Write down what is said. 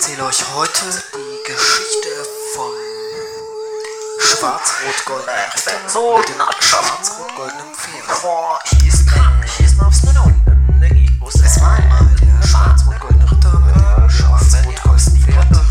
erzähle euch heute die Geschichte vom schwarz-rot-goldenen Pferd mit den schwarz-rot-goldenen Pferd. Es war einmal der schwarz-rot-goldene Ritter mit dem schwarz-rot-goldenen Pferd.